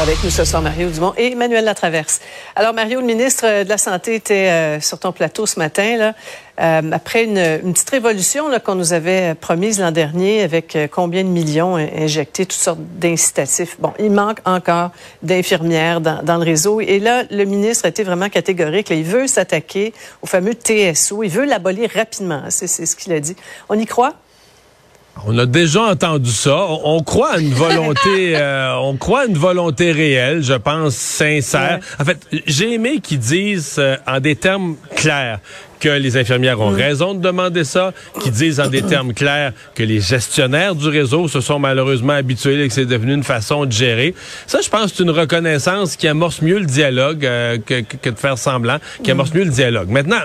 Avec nous ce soir, Mario Dumont et Emmanuel Latraverse. Alors, Mario, le ministre de la Santé était euh, sur ton plateau ce matin, euh, après une, petite révolution qu'on nous avait promise l'an dernier avec euh, combien de millions injectés, toutes sortes d'incitatifs. Bon, il manque encore d'infirmières dans, le réseau. Et là, le ministre a été vraiment catégorique. Il veut s'attaquer au fameux TSO. Il veut l'abolir rapidement. C'est ce qu'il a dit. On y croit? On a déjà entendu ça. On, on croit à une volonté, euh, on croit à une volonté réelle, je pense sincère. Ouais. En fait, j'ai aimé qu'ils disent euh, en des termes clairs que les infirmières ont mmh. raison de demander ça, qu'ils disent en des termes clairs que les gestionnaires du réseau se sont malheureusement habitués et que c'est devenu une façon de gérer. Ça, je pense, c'est une reconnaissance qui amorce mieux le dialogue euh, que, que, que, de faire semblant, qui amorce mieux le dialogue. Maintenant,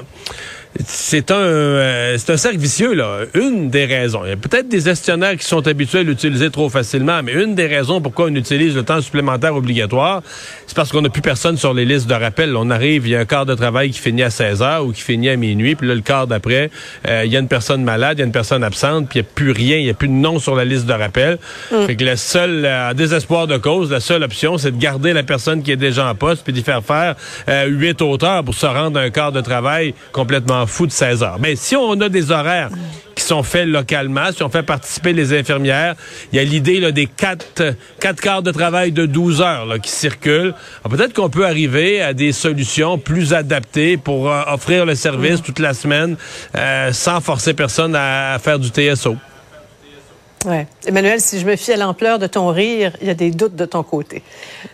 c'est un euh, c'est un cercle vicieux là. Une des raisons, il y a peut-être des gestionnaires qui sont habitués à l'utiliser trop facilement, mais une des raisons pourquoi on utilise le temps supplémentaire obligatoire, c'est parce qu'on n'a plus personne sur les listes de rappel. On arrive, il y a un quart de travail qui finit à 16 heures ou qui finit à minuit, puis là le quart d'après, euh, il y a une personne malade, il y a une personne absente, puis il n'y a plus rien, il n'y a plus de nom sur la liste de rappel. Mm. Fait que le seul euh, désespoir de cause, la seule option, c'est de garder la personne qui est déjà en poste puis d'y faire faire huit autres heures pour se rendre à un quart de travail complètement fou de 16 heures. Mais si on a des horaires qui sont faits localement, si on fait participer les infirmières, il y a l'idée des quatre, quatre quarts de travail de 12 heures là, qui circulent. Peut-être qu'on peut arriver à des solutions plus adaptées pour euh, offrir le service toute la semaine euh, sans forcer personne à, à faire du TSO. Ouais. Emmanuel, si je me fie à l'ampleur de ton rire, il y a des doutes de ton côté.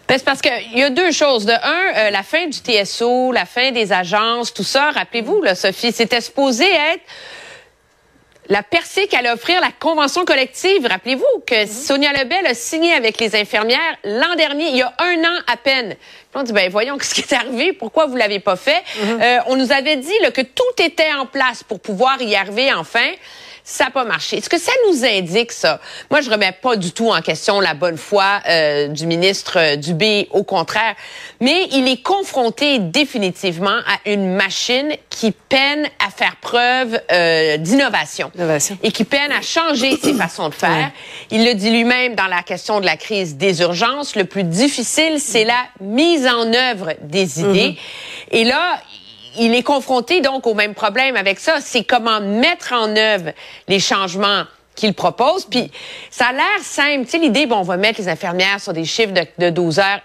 Ben, c'est parce qu'il y a deux choses. De un, euh, la fin du TSO, la fin des agences, tout ça, rappelez-vous, là, Sophie, c'était supposé être la percée qu'elle a offrir la convention collective. Rappelez-vous que Sonia Lebel a signé avec les infirmières l'an dernier, il y a un an à peine. Puis on dit, ben voyons ce qui est arrivé, pourquoi vous l'avez pas fait? Mm -hmm. euh, on nous avait dit là, que tout était en place pour pouvoir y arriver enfin ça n'a pas marché. Est-ce que ça nous indique ça? Moi, je remets pas du tout en question la bonne foi euh, du ministre euh, Dubé, au contraire. Mais il est confronté définitivement à une machine qui peine à faire preuve euh, d'innovation et qui peine à changer ses façons de faire. Il le dit lui-même dans la question de la crise des urgences. Le plus difficile, c'est la mise en œuvre des idées. Mm -hmm. Et là, il est confronté donc au même problème avec ça. C'est comment mettre en œuvre les changements qu'il propose. Puis ça a l'air simple. Tu sais, l'idée, bon, on va mettre les infirmières sur des chiffres de, de 12 heures,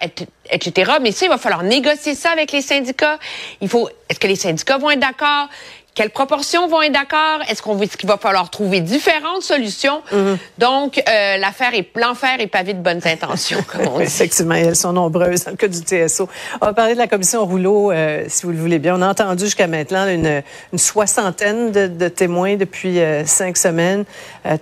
etc. Mais ça, il va falloir négocier ça avec les syndicats. Il faut. Est-ce que les syndicats vont être d'accord? Quelles proportions vont être d'accord? Est-ce qu'on est qu'il va falloir trouver différentes solutions? Mm -hmm. Donc, euh, l'affaire est l'enfer est pavé de bonnes intentions, comme on dit. Effectivement, elles sont nombreuses dans le cas du TSO. On va parler de la commission rouleau, euh, si vous le voulez bien. On a entendu jusqu'à maintenant une, une, soixantaine de, de témoins depuis euh, cinq semaines.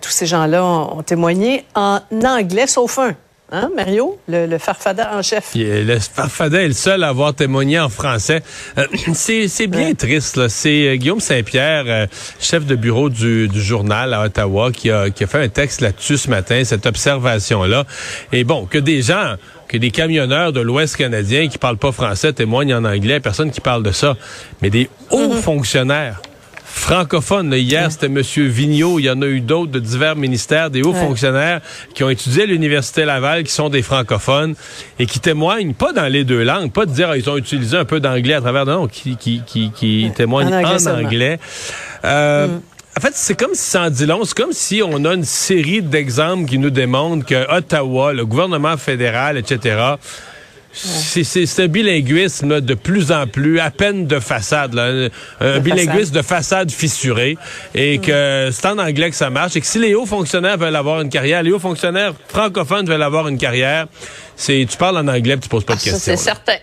tous ces gens-là ont, ont témoigné en anglais, sauf un. Hein, Mario, le, le, farfada en chef. Le farfada est le seul à avoir témoigné en français. Euh, c'est bien ouais. triste. C'est euh, Guillaume Saint-Pierre, euh, chef de bureau du, du, journal à Ottawa, qui a, qui a fait un texte là-dessus ce matin, cette observation-là. Et bon, que des gens que des camionneurs de l'Ouest canadien qui parlent pas français témoignent en anglais, personne qui parle de ça, mais des hauts mm -hmm. fonctionnaires francophone. Là, hier, ouais. c'était M. Vigneault. Il y en a eu d'autres de divers ministères, des hauts ouais. fonctionnaires qui ont étudié à l'Université Laval, qui sont des francophones et qui témoignent pas dans les deux langues, pas de dire ils ont utilisé un peu d'anglais à travers, non, qui, qui, qui, qui ouais. témoignent en anglais. En anglais. Euh, mm. En fait, c'est comme si ça en dit long. C'est comme si on a une série d'exemples qui nous démontrent que Ottawa, le gouvernement fédéral, etc., c'est c'est un bilinguisme de plus en plus à peine de façade, là, un, bilinguisme de façade fissurée, et que c'est en anglais que ça marche, et que si les hauts fonctionnaires veulent avoir une carrière, les hauts fonctionnaires francophones veulent avoir une carrière, c'est tu parles en anglais, tu poses pas de Ah, questions. ça, c'est là.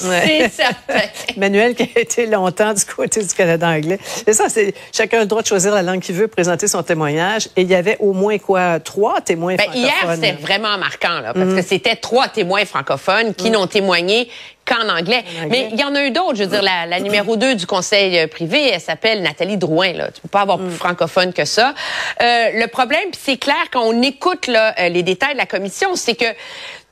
C'est certain. Manuel qui a été longtemps du côté du Canada anglais. C'est ça, c'est chacun a le droit de choisir la langue qu'il veut, présenter son témoignage. Et il y avait au moins quoi, trois témoins Ben, hier, francophones? c'était vraiment marquant, là, parce que c'était trois témoins francophones qui n'ont témoigné qu'en anglais. Mais il y en a eu d'autres. Je veux dire, la, la numéro 2 du conseil euh, privé, elle s'appelle Nathalie Drouin. Là. Tu peux pas avoir plus francophone que ça. Euh, le problème, puis c'est clair, quand on écoute là, euh, les détails de la commission, c'est que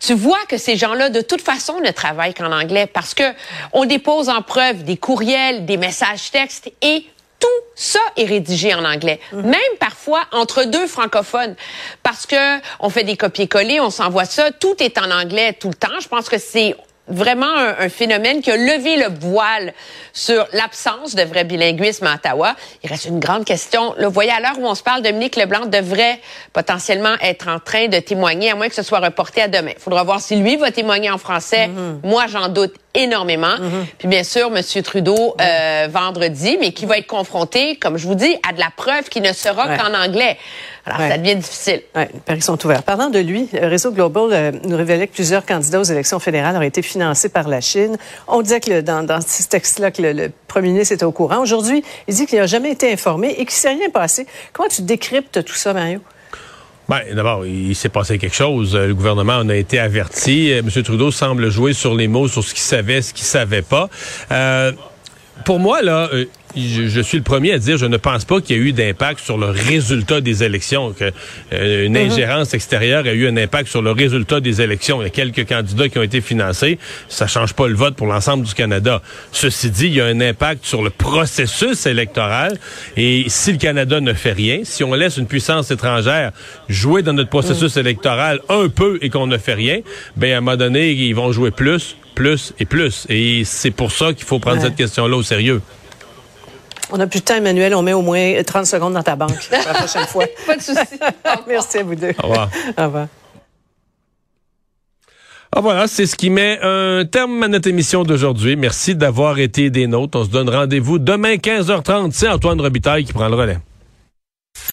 tu vois que ces gens-là, de toute façon, ne travaillent qu'en anglais parce que on dépose en preuve des courriels, des messages textes et tout ça est rédigé en anglais, même parfois entre deux francophones, parce que on fait des copier-coller, on s'envoie ça, tout est en anglais tout le temps. Je pense que c'est vraiment un, un phénomène qui a levé le voile sur l'absence de vrai bilinguisme à Ottawa. Il reste une grande question. Là, vous voyez, à l'heure où on se parle, Dominique Leblanc devrait potentiellement être en train de témoigner, à moins que ce soit reporté à demain. Il faudra voir si lui va témoigner en français. Moi, j'en doute énormément. Puis bien sûr, M. Trudeau euh, vendredi, mais qui va être confronté, comme je vous dis, à de la preuve qui ne sera Ouais. qu'en anglais. Alors, Ouais. ça devient difficile. Oui, les paris sont ouverts. Parlant de lui, Réseau Global euh, nous révélait que plusieurs candidats aux élections fédérales auraient été financés par la Chine. On disait que le- dans, dans ce texte-là que le, le premier ministre était au courant. Aujourd'hui, il dit qu'il n'a jamais été informé et qu'il ne s'est rien passé. Comment tu décryptes tout ça, Mario? Ben, d'abord, il s'est passé quelque chose. Euh, Le gouvernement en a été averti. Euh, M. Trudeau semble jouer sur les mots, sur ce qu'il savait, ce qu'il savait pas. Euh, pour moi, là, je, je suis le premier à dire, je ne pense pas qu'il y ait eu d'impact sur le résultat des élections, que euh, une ingérence extérieure a eu un impact sur le résultat des élections. Il y a quelques candidats qui ont été financés. Ça change pas le vote pour l'ensemble du Canada. Ceci dit, il y a un impact sur le processus électoral. Et si le Canada ne fait rien, si on laisse une puissance étrangère jouer dans notre processus électoral un peu et qu'on ne fait rien, ben à un moment donné, ils vont jouer plus, plus et plus. Et c'est pour ça qu'il faut prendre Ouais. cette question-là au sérieux. On n'a plus de temps, Emmanuel. On met au moins 30 secondes dans ta banque pour la prochaine fois. Pas de souci. Merci à vous deux. Au revoir. Au revoir. Ah voilà, c'est ce qui met un terme à notre émission d'aujourd'hui. Merci d'avoir été des nôtres. On se donne rendez-vous demain 15h30. C'est Antoine Robitaille qui prend le relais.